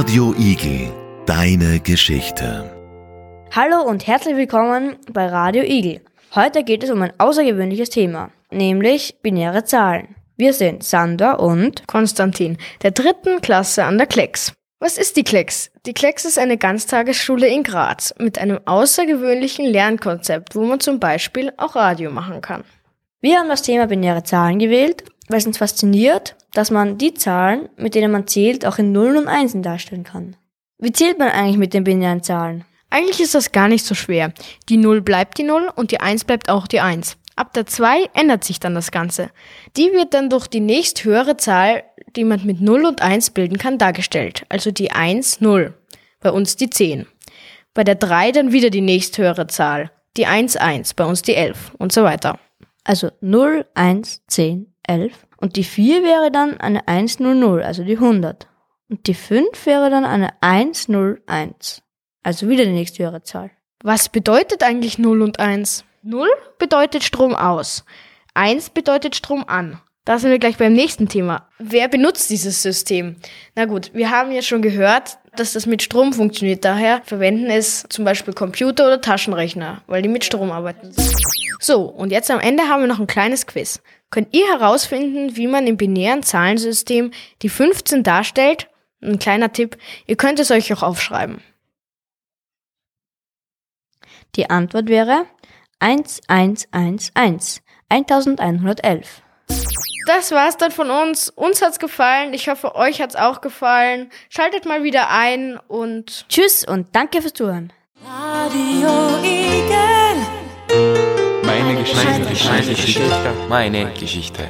Radio Igel, deine Geschichte. Hallo und herzlich willkommen bei Radio Igel. Heute geht es um ein außergewöhnliches Thema, nämlich binäre Zahlen. Wir sind Sander und Konstantin, der dritten Klasse an der Klecks. Was ist die Klecks? Die Klecks ist eine Ganztagesschule in Graz mit einem außergewöhnlichen Lernkonzept, wo man zum Beispiel auch Radio machen kann. Wir haben das Thema binäre Zahlen gewählt, weil es uns fasziniert, dass man die Zahlen, mit denen man zählt, auch in Nullen und Einsen darstellen kann. Wie zählt man eigentlich mit den binären Zahlen? Eigentlich ist das gar nicht so schwer. Die 0 bleibt die 0 und die 1 bleibt auch die 1. Ab der 2 ändert sich dann das Ganze. Die wird dann durch die nächsthöhere Zahl, die man mit 0 und 1 bilden kann, dargestellt. Also die 1, 0. Bei uns die 10. Bei der 3 dann wieder die nächsthöhere Zahl. Die 1, 1. Bei uns die 11 und so weiter. Also 0, 1, 10, 11. Und die 4 wäre dann eine 100, also die 100. Und die 5 wäre dann eine 101, also wieder die nächste höhere Zahl. Was bedeutet eigentlich 0 und 1? 0 bedeutet Strom aus. 1 bedeutet Strom an. Da sind wir gleich beim nächsten Thema. Wer benutzt dieses System? Na gut, wir haben ja schon gehört, dass das mit Strom funktioniert. Daher verwenden es zum Beispiel Computer oder Taschenrechner, weil die mit Strom arbeiten. So, und jetzt am Ende haben wir noch ein kleines Quiz. Könnt ihr herausfinden, wie man im binären Zahlensystem die 15 darstellt? Ein kleiner Tipp, ihr könnt es euch auch aufschreiben. Die Antwort wäre 1111, 1111. Das war's dann von uns. Uns hat's gefallen. Ich hoffe, euch hat's auch gefallen. Schaltet mal wieder ein und tschüss und danke fürs Zuhören. Radio Geschichte. Meine Geschichte. Meine Geschichte.